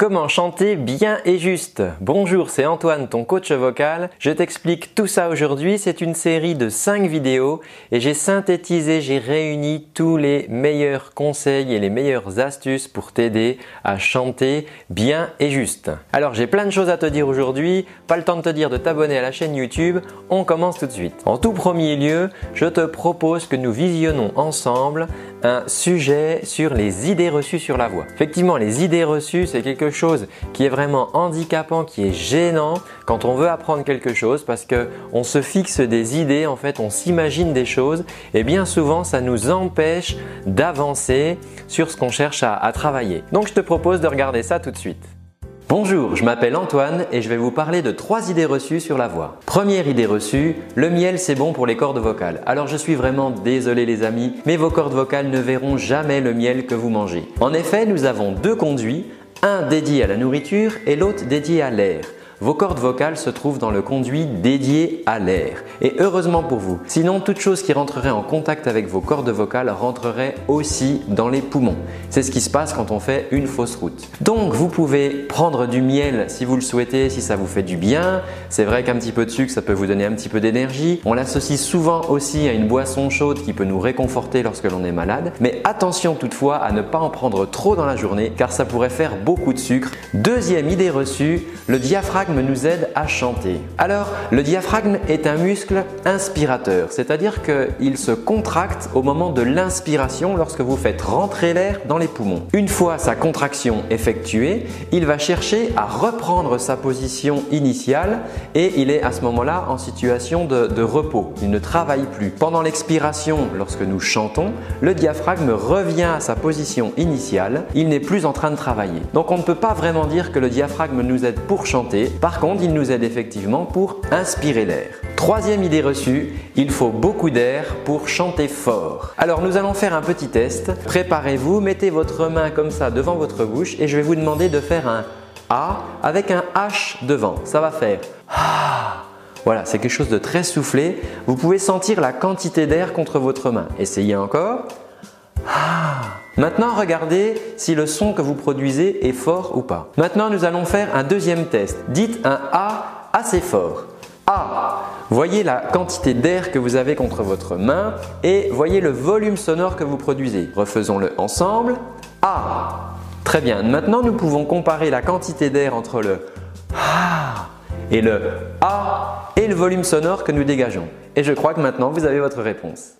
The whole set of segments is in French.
Comment chanter bien et juste Bonjour, c'est Antoine, ton coach vocal. Je t'explique tout ça aujourd'hui. C'est une série de 5 vidéos et j'ai synthétisé, j'ai réuni tous les meilleurs conseils et les meilleures astuces pour t'aider à chanter bien et juste. Alors j'ai plein de choses à te dire aujourd'hui. Pas le temps de te dire de t'abonner à la chaîne YouTube. On commence tout de suite. En tout premier lieu, je te propose que nous visionnons ensemble un sujet sur les idées reçues sur la voix. Effectivement, les idées reçues, c'est quelque chose qui est vraiment handicapant, qui est gênant quand on veut apprendre quelque chose parce que on se fixe des idées, en fait, on s'imagine des choses et bien souvent ça nous empêche d'avancer sur ce qu'on cherche à, à travailler. Donc je te propose de regarder ça tout de suite. Bonjour, je m'appelle Antoine et je vais vous parler de trois idées reçues sur la voix. Première idée reçue, le miel c'est bon pour les cordes vocales. Alors je suis vraiment désolé les amis, mais vos cordes vocales ne verront jamais le miel que vous mangez. En effet, nous avons deux conduits, un dédié à la nourriture et l'autre dédié à l'air. Vos cordes vocales se trouvent dans le conduit dédié à l'air. Et heureusement pour vous. Sinon, toute chose qui rentrerait en contact avec vos cordes vocales rentrerait aussi dans les poumons. C'est ce qui se passe quand on fait une fausse route. Donc, vous pouvez prendre du miel si vous le souhaitez, si ça vous fait du bien. C'est vrai qu'un petit peu de sucre, ça peut vous donner un petit peu d'énergie. On l'associe souvent aussi à une boisson chaude qui peut nous réconforter lorsque l'on est malade. Mais attention toutefois à ne pas en prendre trop dans la journée car ça pourrait faire beaucoup de sucre. Deuxième idée reçue, le diaphragme nous aide à chanter. Alors, le diaphragme est un muscle inspirateur, c'est-à-dire qu'il se contracte au moment de l'inspiration lorsque vous faites rentrer l'air dans les poumons. Une fois sa contraction effectuée, il va chercher à reprendre sa position initiale et il est à ce moment-là en situation de, repos. Il ne travaille plus. Pendant l'expiration, lorsque nous chantons, le diaphragme revient à sa position initiale. Il n'est plus en train de travailler. Donc on ne peut pas vraiment dire que le diaphragme nous aide pour chanter par contre, il nous aide effectivement pour inspirer l'air. Troisième idée reçue, il faut beaucoup d'air pour chanter fort. Alors nous allons faire un petit test. Préparez-vous, mettez votre main comme ça devant votre bouche et je vais vous demander de faire un A avec un H devant. Ça va faire ah. Voilà, c'est quelque chose de très soufflé. Vous pouvez sentir la quantité d'air contre votre main. Essayez encore. Ah. Maintenant, regardez si le son que vous produisez est fort ou pas. Maintenant, nous allons faire un deuxième test. Dites un A assez fort. A. Voyez la quantité d'air que vous avez contre votre main et voyez le volume sonore que vous produisez. Refaisons-le ensemble. A. Très bien. Maintenant, nous pouvons comparer la quantité d'air entre le A et le A et le volume sonore que nous dégageons. Et je crois que maintenant, vous avez votre réponse.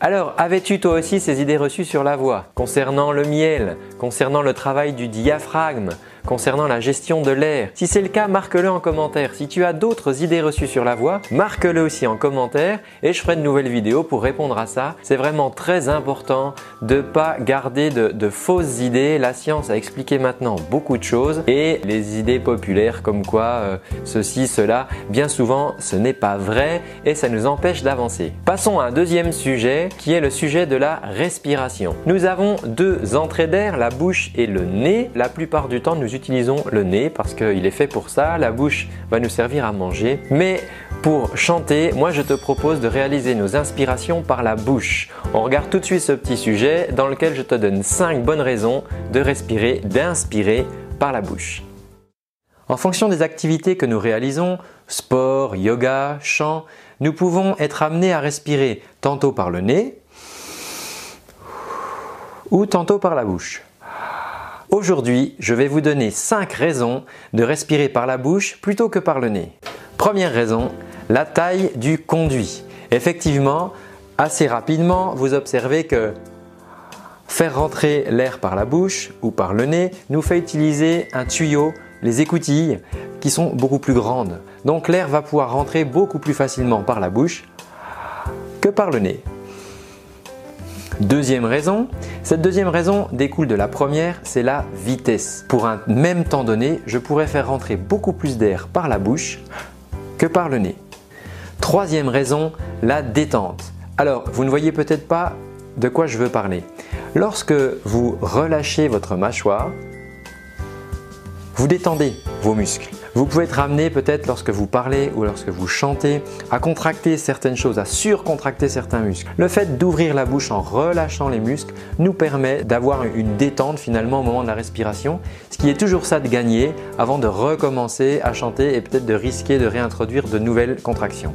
Alors, avais-tu toi aussi ces idées reçues sur la voix concernant le miel, concernant le travail du diaphragme, concernant la gestion de l'air Si c'est le cas, marque-le en commentaire. Si tu as d'autres idées reçues sur la voix, marque-le aussi en commentaire et je ferai de nouvelles vidéos pour répondre à ça. C'est vraiment très important de ne pas garder de, fausses idées. La science a expliqué maintenant beaucoup de choses et les idées populaires comme quoi euh, ceci, cela, bien souvent ce n'est pas vrai et ça nous empêche d'avancer. Passons à un deuxième sujet qui est le sujet de la respiration. Nous avons deux entrées d'air, la bouche et le nez. La plupart du temps, nous utilisons le nez parce qu'il est fait pour ça. La bouche va nous servir à manger. Mais pour chanter, moi je te propose de réaliser nos inspirations par la bouche. On regarde tout de suite ce petit sujet dans lequel je te donne 5 bonnes raisons de respirer, d'inspirer par la bouche. En fonction des activités que nous réalisons, sport, yoga, chant, nous pouvons être amenés à respirer tantôt par le nez ou tantôt par la bouche. Aujourd'hui, je vais vous donner 5 raisons de respirer par la bouche plutôt que par le nez. Première raison, la taille du conduit. Effectivement, assez rapidement, vous observez que faire rentrer l'air par la bouche ou par le nez nous fait utiliser un tuyau, les écoutilles, qui sont beaucoup plus grandes. Donc l'air va pouvoir rentrer beaucoup plus facilement par la bouche que par le nez. Deuxième raison, cette deuxième raison découle de la première, c'est la vitesse. Pour un même temps donné, je pourrais faire rentrer beaucoup plus d'air par la bouche que par le nez. Troisième raison, la détente. Alors, vous ne voyez peut-être pas de quoi je veux parler. Lorsque vous relâchez votre mâchoire, vous détendez vos muscles. Vous pouvez être amené peut-être lorsque vous parlez ou lorsque vous chantez à contracter certaines choses, à surcontracter certains muscles. Le fait d'ouvrir la bouche en relâchant les muscles nous permet d'avoir une détente finalement au moment de la respiration, ce qui est toujours ça de gagner avant de recommencer à chanter et peut-être de risquer de réintroduire de nouvelles contractions.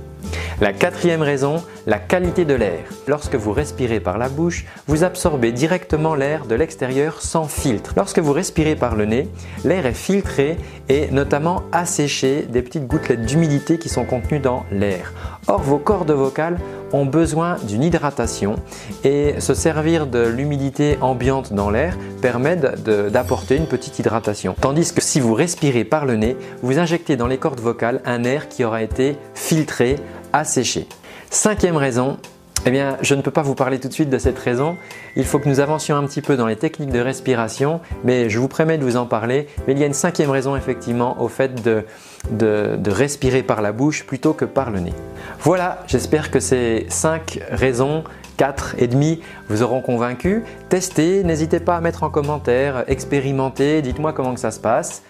La quatrième raison, la qualité de l'air. Lorsque vous respirez par la bouche, vous absorbez directement l'air de l'extérieur sans filtre. Lorsque vous respirez par le nez, l'air est filtré et notamment asséché des petites gouttelettes d'humidité qui sont contenues dans l'air. Or, vos cordes vocales ont besoin d'une hydratation et se servir de l'humidité ambiante dans l'air permet d'apporter une petite hydratation. Tandis que si vous respirez par le nez, vous injectez dans les cordes vocales un air qui aura été filtré, asséché. Cinquième raison, eh bien, je ne peux pas vous parler tout de suite de cette raison. Il faut que nous avancions un petit peu dans les techniques de respiration, mais je vous promets de vous en parler. Mais il y a une cinquième raison effectivement au fait de, respirer par la bouche plutôt que par le nez. Voilà, j'espère que ces cinq raisons 4 et demi vous auront convaincu. Testez, n'hésitez pas à mettre en commentaire, expérimentez, dites-moi comment ça se passe.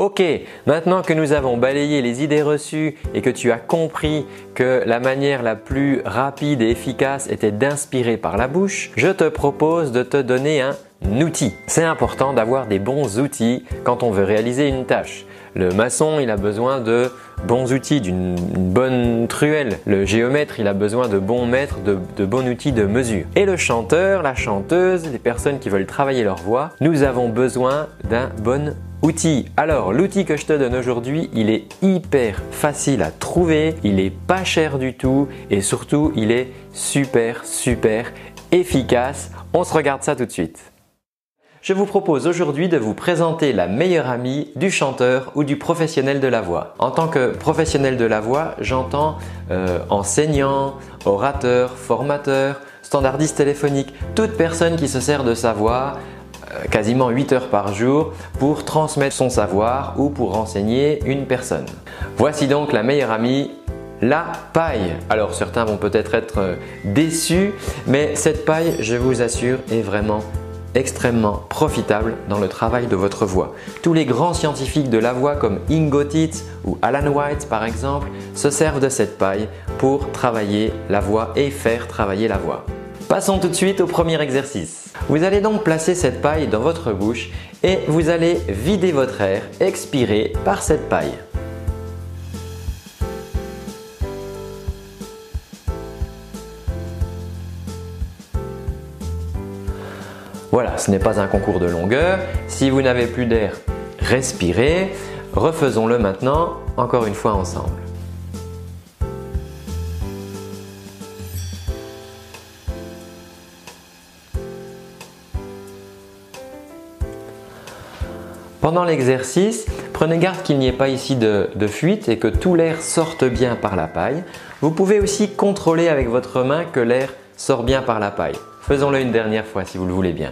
Ok, maintenant que nous avons balayé les idées reçues et que tu as compris que la manière la plus rapide et efficace était d'inspirer par la bouche, je te propose de te donner un outil. C'est important d'avoir des bons outils quand on veut réaliser une tâche. Le maçon, il a besoin de bons outils, d'une bonne truelle. Le géomètre, il a besoin de bons mètres, de, de, bons outils de mesure. Et le chanteur, la chanteuse, les personnes qui veulent travailler leur voix, nous avons besoin d'un bon outil. Alors, l'outil que je te donne aujourd'hui, il est hyper facile à trouver, il est pas cher du tout et surtout, il est super, super efficace. On se regarde ça tout de suite. Je vous propose aujourd'hui de vous présenter la meilleure amie du chanteur ou du professionnel de la voix. En tant que professionnel de la voix, j'entends euh, enseignant, orateur, formateur, standardiste téléphonique, toute personne qui se sert de sa voix quasiment 8 heures par jour pour transmettre son savoir ou pour renseigner une personne. Voici donc la meilleure amie la paille. Alors certains vont peut-être être euh, déçus, mais cette paille, je vous assure, est vraiment extrêmement profitable dans le travail de votre voix. Tous les grands scientifiques de la voix comme Ingo Titz ou Alan White par exemple se servent de cette paille pour travailler la voix et faire travailler la voix. Passons tout de suite au premier exercice. Vous allez donc placer cette paille dans votre bouche et vous allez vider votre air, expirer par cette paille. Voilà, ce n'est pas un concours de longueur. Si vous n'avez plus d'air, respirez. Refaisons-le maintenant, encore une fois ensemble. Pendant l'exercice, prenez garde qu'il n'y ait pas ici de, fuite et que tout l'air sorte bien par la paille. Vous pouvez aussi contrôler avec votre main que l'air sort bien par la paille. Faisons-le une dernière fois si vous le voulez bien.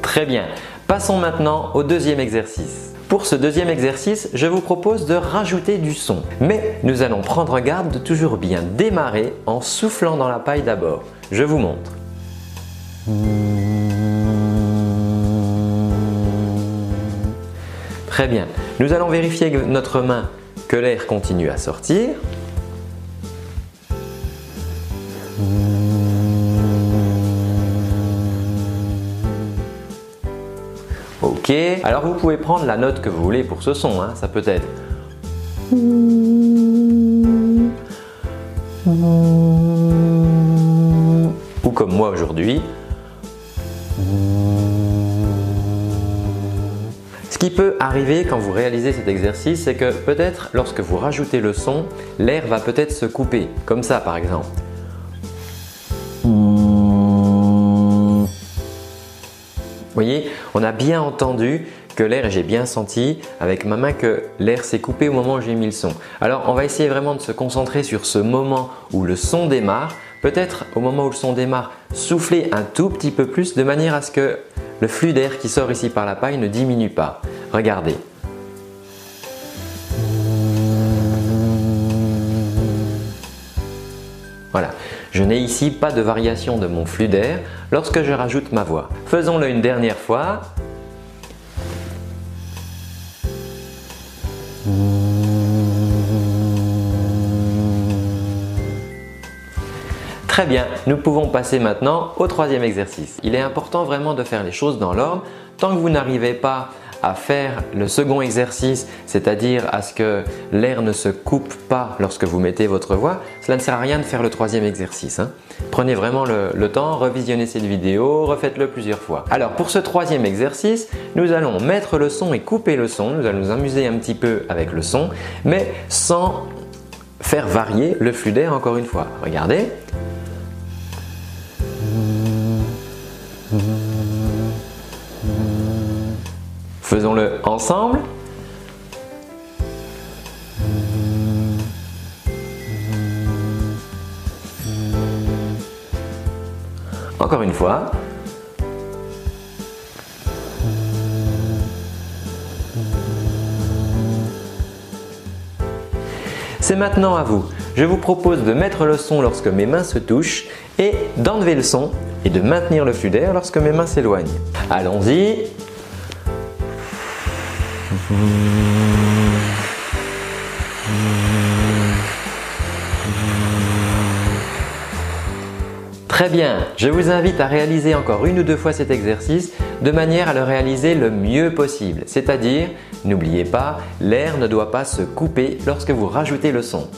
Très bien. Passons maintenant au deuxième exercice. Pour ce deuxième exercice, je vous propose de rajouter du son. Mais nous allons prendre garde de toujours bien démarrer en soufflant dans la paille d'abord. Je vous montre. Très bien. Nous allons vérifier notre main que l'air continue à sortir. Alors vous pouvez prendre la note que vous voulez pour ce son, hein. ça peut être ou comme moi aujourd'hui. Ce qui peut arriver quand vous réalisez cet exercice, c'est que peut-être lorsque vous rajoutez le son, l'air va peut-être se couper, comme ça par exemple. Vous voyez, on a bien entendu que l'air, j'ai bien senti avec ma main que l'air s'est coupé au moment où j'ai mis le son. Alors on va essayer vraiment de se concentrer sur ce moment où le son démarre. Peut-être au moment où le son démarre, souffler un tout petit peu plus de manière à ce que le flux d'air qui sort ici par la paille ne diminue pas. Regardez. Voilà je n'ai ici pas de variation de mon flux d'air lorsque je rajoute ma voix. Faisons-le une dernière fois. Très bien, nous pouvons passer maintenant au troisième exercice. Il est important vraiment de faire les choses dans l'ordre. Tant que vous n'arrivez pas à faire le second exercice, c'est-à-dire à ce que l'air ne se coupe pas lorsque vous mettez votre voix, cela ne sert à rien de faire le troisième exercice. Hein. Prenez vraiment le, le, temps, revisionnez cette vidéo, refaites-le plusieurs fois. Alors pour ce troisième exercice, nous allons mettre le son et couper le son. Nous allons nous amuser un petit peu avec le son, mais sans faire varier le flux d'air encore une fois. Regardez. Encore une fois. C'est maintenant à vous. Je vous propose de mettre le son lorsque mes mains se touchent et d'enlever le son et de maintenir le flux d'air lorsque mes mains s'éloignent. Allons-y. 嗯。Très bien, je vous invite à réaliser encore une ou deux fois cet exercice de manière à le réaliser le mieux possible. C'est-à-dire, n'oubliez pas, l'air ne doit pas se couper lorsque vous rajoutez le son.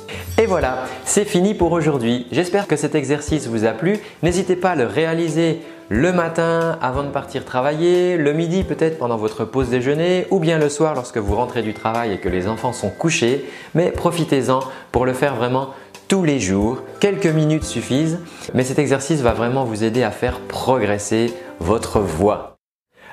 Et voilà, c'est fini pour aujourd'hui. J'espère que cet exercice vous a plu. N'hésitez pas à le réaliser le matin avant de partir travailler, le midi peut-être pendant votre pause déjeuner ou bien le soir lorsque vous rentrez du travail et que les enfants sont couchés. Mais profitez-en pour le faire vraiment tous les jours. Quelques minutes suffisent, mais cet exercice va vraiment vous aider à faire progresser votre voix.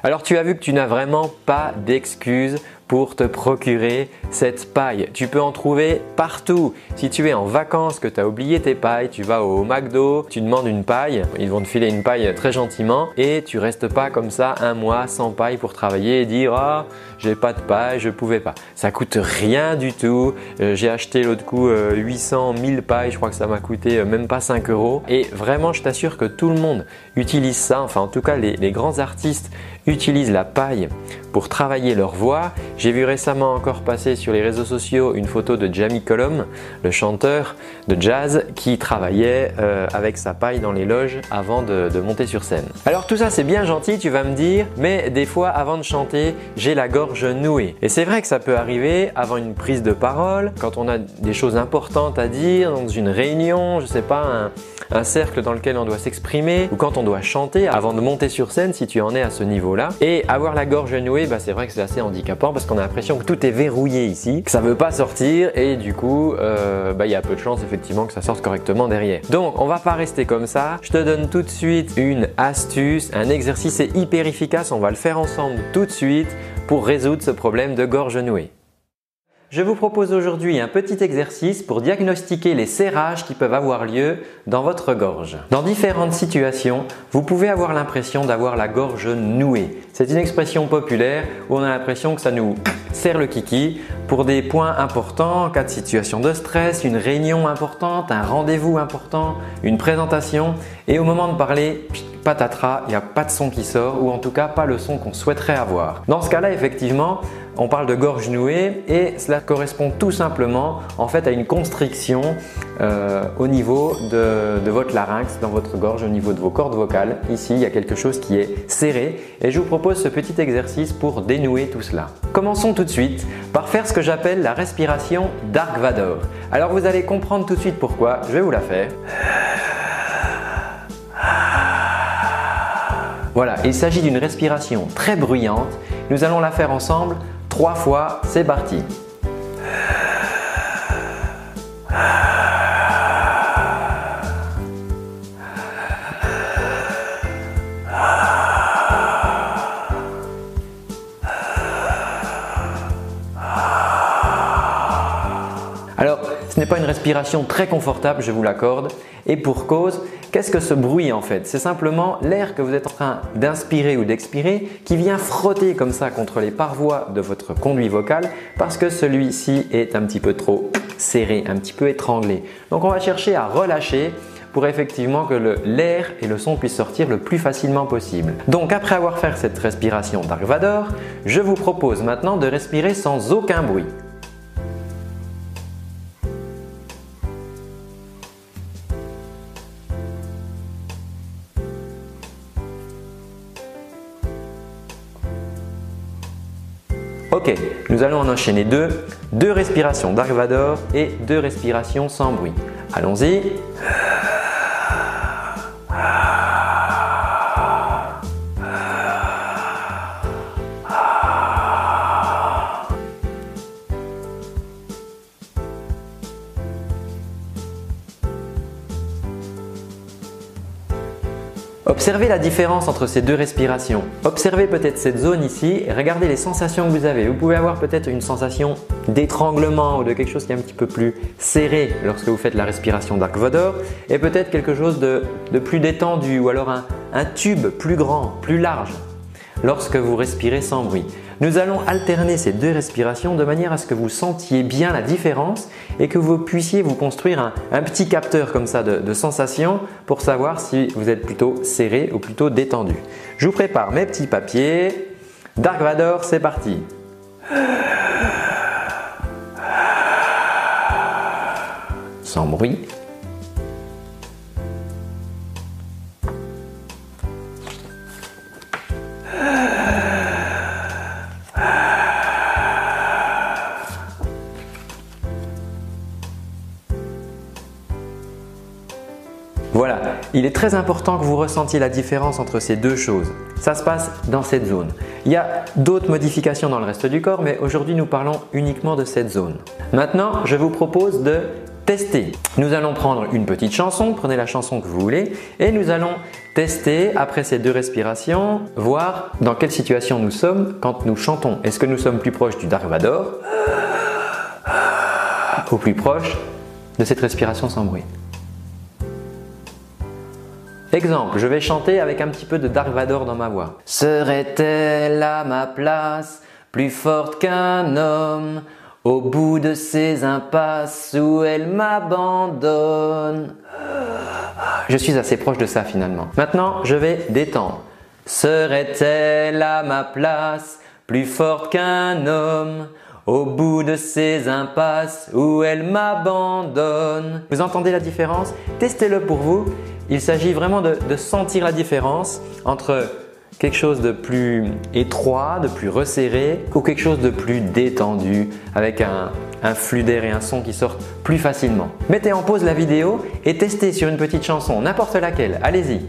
Alors tu as vu que tu n'as vraiment pas d'excuses pour te procurer cette paille. Tu peux en trouver partout. Si tu es en vacances, que tu as oublié tes pailles, tu vas au McDo, tu demandes une paille, ils vont te filer une paille très gentiment et tu restes pas comme ça un mois sans paille pour travailler et dire ah j'ai pas de paille, je pouvais pas. Ça coûte rien du tout. Euh, j'ai acheté l'autre coup 800 euh, 1000 pailles, je crois que ça m'a coûté euh, même pas 5 euros. Et vraiment, je t'assure que tout le monde utilise ça. Enfin, en tout cas, les, les grands artistes utilisent la paille pour travailler leur voix. J'ai vu récemment encore passer sur les réseaux sociaux une photo de Jamie Cullum, le chanteur de jazz qui travaillait euh, avec sa paille dans les loges avant de, de monter sur scène. Alors tout ça c'est bien gentil, tu vas me dire, mais des fois avant de chanter, j'ai la gorge nouée. Et c'est vrai que ça peut arriver avant une prise de parole, quand on a des choses importantes à dire dans une réunion, je sais pas, un, un cercle dans lequel on doit s'exprimer ou quand on doit chanter avant de monter sur scène si tu en es à ce niveau-là. Et avoir la gorge nouée, bah, c'est vrai que c'est assez handicapant parce qu'on a l'impression que tout est verrouillé ici, que ça veut pas sortir et du coup, euh, bah, il y a peu de chances effectivement que ça sorte correctement derrière. Donc, on va pas rester comme ça. Je te donne tout de suite une astuce, un exercice hyper efficace. On va le faire ensemble tout de suite pour résoudre ce problème de gorge nouée. Je vous propose aujourd'hui un petit exercice pour diagnostiquer les serrages qui peuvent avoir lieu dans votre gorge. Dans différentes situations, vous pouvez avoir l'impression d'avoir la gorge nouée. C'est une expression populaire où on a l'impression que ça nous serre le kiki pour des points importants, en cas de situation de stress, une réunion importante, un rendez-vous important, une présentation et au moment de parler, patatras, il n'y a pas de son qui sort ou en tout cas pas le son qu'on souhaiterait avoir. Dans ce cas-là, effectivement, on parle de gorge nouée et cela correspond tout simplement en fait à une constriction euh, au niveau de, de, votre larynx, dans votre gorge, au niveau de vos cordes vocales. Ici, il y a quelque chose qui est serré et je vous propose ce petit exercice pour dénouer tout cela. Commençons tout de suite par faire ce que j'appelle la respiration Dark Vador. Alors vous allez comprendre tout de suite pourquoi, je vais vous la faire. Voilà, il s'agit d'une respiration très bruyante. Nous allons la faire ensemble trois fois. C'est parti. Alors, ce n'est pas une respiration très confortable, je vous l'accorde, et pour cause, qu'est-ce que ce bruit en fait? C'est simplement l'air que vous êtes en train d'inspirer ou d'expirer qui vient frotter comme ça contre les parois de votre conduit vocal parce que celui-ci est un petit peu trop serré, un petit peu étranglé. Donc on va chercher à relâcher pour effectivement que l'air et le son puissent sortir le plus facilement possible. Donc après avoir fait cette respiration Dark Vador, je vous propose maintenant de respirer sans aucun bruit. Nous allons en enchaîner deux. Deux respirations Dark Vador et deux respirations sans bruit. Allons-y. Observez la différence entre ces deux respirations. Observez peut-être cette zone ici et regardez les sensations que vous avez. Vous pouvez avoir peut-être une sensation d'étranglement ou de quelque chose qui est un petit peu plus serré lorsque vous faites la respiration Dark Vador et peut-être quelque chose de, plus détendu ou alors un tube plus grand, plus large lorsque vous respirez sans bruit. Nous allons alterner ces deux respirations de manière à ce que vous sentiez bien la différence et que vous puissiez vous construire un, petit capteur comme ça de, de sensations pour savoir si vous êtes plutôt serré ou plutôt détendu. Je vous prépare mes petits papiers. Dark Vador, c'est parti. Sans bruit. Il est très important que vous ressentiez la différence entre ces deux choses. Ça se passe dans cette zone. Il y a d'autres modifications dans le reste du corps, mais aujourd'hui nous parlons uniquement de cette zone. Maintenant, je vous propose de tester. Nous allons prendre une petite chanson, prenez la chanson que vous voulez, et nous allons tester après ces deux respirations, voir dans quelle situation nous sommes quand nous chantons. Est-ce que nous sommes plus proches du Darvador ou plus proche de cette respiration sans bruit? Exemple, je vais chanter avec un petit peu de Dark Vador dans ma voix. Serait-elle à ma place plus forte qu'un homme au bout de ces impasses où elle m'abandonne? Je suis assez proche de ça finalement. Maintenant, je vais détendre. Serait-elle à ma place plus forte qu'un homme au bout de ces impasses où elle m'abandonne. Vous entendez la différence? Testez-le pour vous il s'agit vraiment de, sentir la différence entre quelque chose de plus étroit, de plus resserré ou quelque chose de plus détendu avec un, flux d'air et un son qui sortent plus facilement. Mettez en pause la vidéo et testez sur une petite chanson, n'importe laquelle, allez-y.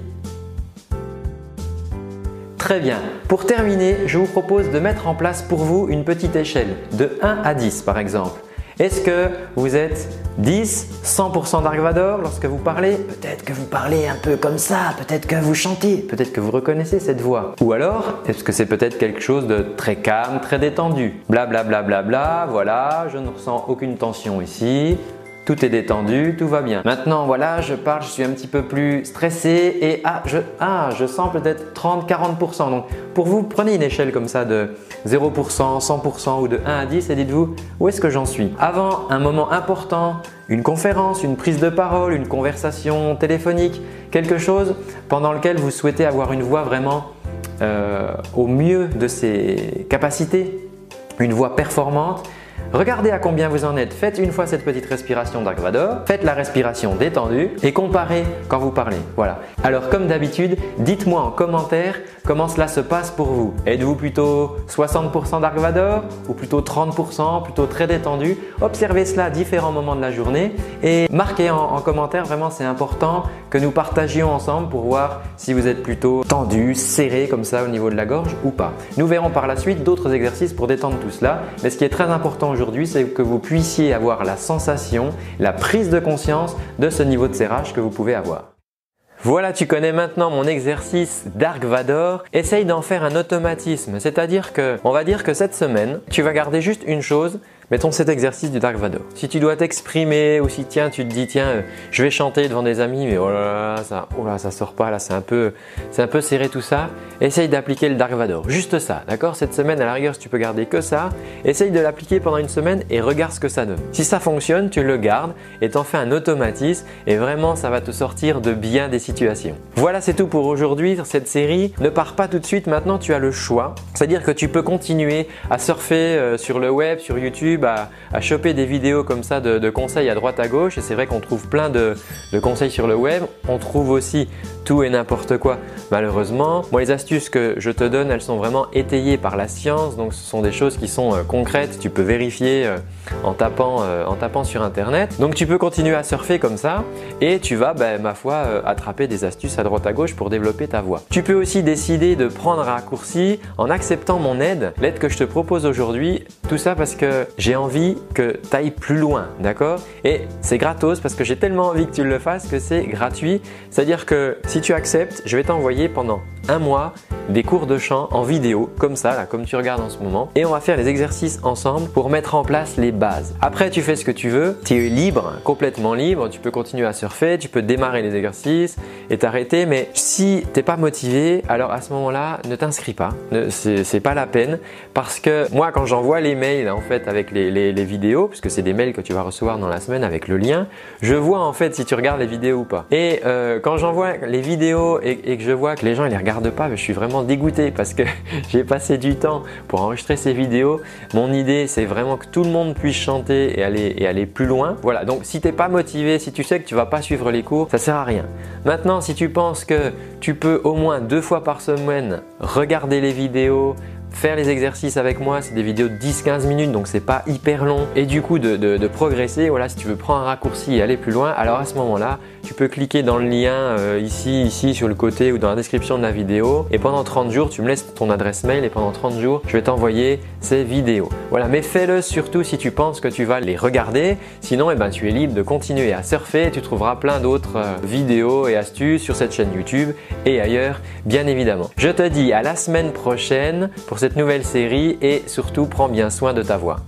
Très bien. Pour terminer, je vous propose de mettre en place pour vous une petite échelle de 1 à 10 par exemple. Est-ce que vous êtes 10, 100% Dark Vador lorsque vous parlez? Peut-être que vous parlez un peu comme ça, peut-être que vous chantez, peut-être que vous reconnaissez cette voix. Ou alors, est-ce que c'est peut-être quelque chose de très calme, très détendu? Bla bla bla bla bla, voilà, je ne ressens aucune tension ici, tout est détendu, tout va bien. Maintenant, voilà, je parle, je suis un petit peu plus stressé et ah, je, ah, je sens peut-être 30-40%. Donc, pour vous, prenez une échelle comme ça de 0%, 100% ou de 1 à 10 et dites-vous où est-ce que j'en suis? Avant un moment important, une conférence, une prise de parole, une conversation téléphonique, quelque chose pendant lequel vous souhaitez avoir une voix vraiment euh, au mieux de ses capacités, une voix performante, Regardez à combien vous en êtes. Faites une fois cette petite respiration Dark Vador. Faites la respiration détendue et comparez quand vous parlez. Voilà. Alors comme d'habitude, dites-moi en commentaire comment cela se passe pour vous. Êtes-vous plutôt 60% Dark Vador ou plutôt 30%, plutôt très détendu? Observez cela à différents moments de la journée et marquez en commentaire. Vraiment, c'est important que nous partagions ensemble pour voir si vous êtes plutôt tendu, serré comme ça au niveau de la gorge ou pas. Nous verrons par la suite d'autres exercices pour détendre tout cela. Mais ce qui est très important aujourd'hui, c'est que vous puissiez avoir la sensation, la prise de conscience de ce niveau de serrage que vous pouvez avoir. Voilà, tu connais maintenant mon exercice Dark Vador. Essaye d'en faire un automatisme, c'est-à-dire que, on va dire que cette semaine, tu vas garder juste une chose, Mettons cet exercice du Dark Vador. Si tu dois t'exprimer ou si tiens, tu te dis tiens, euh, je vais chanter devant des amis, mais oh là là, ça, oh sort pas là, c'est un peu, c'est un peu serré tout ça. Essaye d'appliquer le Dark Vador, juste ça, d'accord? Cette semaine, à la rigueur, si tu peux garder que ça, essaye de l'appliquer pendant une semaine et regarde ce que ça donne. Si ça fonctionne, tu le gardes et t'en fais un automatisme et vraiment, ça va te sortir de bien des situations. Voilà, c'est tout pour aujourd'hui. Cette série ne part pas tout de suite. Maintenant, tu as le choix, c'est-à-dire que tu peux continuer à surfer euh, sur le web, sur YouTube à, choper des vidéos comme ça de, conseils à droite à gauche. Et c'est vrai qu'on trouve plein de, conseils sur le web. On trouve aussi tout et n'importe quoi. Malheureusement, moi les astuces que je te donne, elles sont vraiment étayées par la science, donc ce sont des choses qui sont euh, concrètes, tu peux vérifier euh, en, tapant, euh, en tapant sur internet. Donc tu peux continuer à surfer comme ça et tu vas, ben, ma foi, attraper des astuces à droite à gauche pour développer ta voix. Tu peux aussi décider de prendre un raccourci en acceptant mon aide, l'aide que je te propose aujourd'hui, tout ça parce que j'ai envie que tu ailles plus loin, d'accord? Et c'est gratos parce que j'ai tellement envie que tu le fasses que c'est gratuit, c'est-à-dire que si tu acceptes, je vais t'envoyer pendant un mois des cours de chant en vidéo, comme ça, là, comme tu regardes en ce moment. Et on va faire les exercices ensemble pour mettre en place les bases. Après, tu fais ce que tu veux, tu es libre, complètement libre, tu peux continuer à surfer, tu peux démarrer les exercices et t'arrêter. Mais si t'es pas motivé, alors à ce moment-là, ne t'inscris pas. C'est pas la peine parce que moi, quand j'envoie les mails en fait avec les, vidéos, puisque c'est des mails que tu vas recevoir dans la semaine avec le lien, je vois en fait si tu regardes les vidéos ou pas. Et euh, quand j'envoie les vidéos et, que je vois que les gens ne les regardent pas, je suis vraiment dégoûté parce que j'ai passé du temps pour enregistrer ces vidéos. Mon idée, c'est vraiment que tout le monde puisse chanter et aller, et aller plus loin. Voilà, donc si tu n'es pas motivé, si tu sais que tu vas pas suivre les cours, ça sert à rien. Maintenant, si tu penses que tu peux au moins deux fois par semaine regarder les vidéos, faire les exercices avec moi, c'est des vidéos de 10-15 minutes, donc c'est pas hyper long. Et du coup, de, progresser, voilà, si tu veux prendre un raccourci et aller plus loin, alors à ce moment-là, tu peux cliquer dans le lien euh, ici, ici sur le côté ou dans la description de la vidéo. Et pendant 30 jours, tu me laisses ton adresse mail et pendant 30 jours, je vais t'envoyer ces vidéos. Voilà, mais fais-le surtout si tu penses que tu vas les regarder. Sinon, eh ben, tu es libre de continuer à surfer. Tu trouveras plein d'autres euh, vidéos et astuces sur cette chaîne YouTube et ailleurs, bien évidemment. Je te dis à la semaine prochaine pour cette nouvelle série et surtout prends bien soin de ta voix.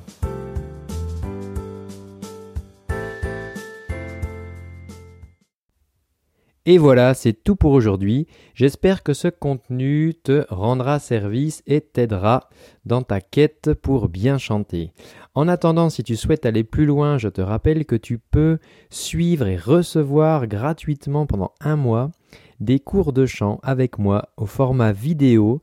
Et voilà, c'est tout pour aujourd'hui. J'espère que ce contenu te rendra service et t'aidera dans ta quête pour bien chanter. En attendant, si tu souhaites aller plus loin, je te rappelle que tu peux suivre et recevoir gratuitement pendant un mois des cours de chant avec moi au format vidéo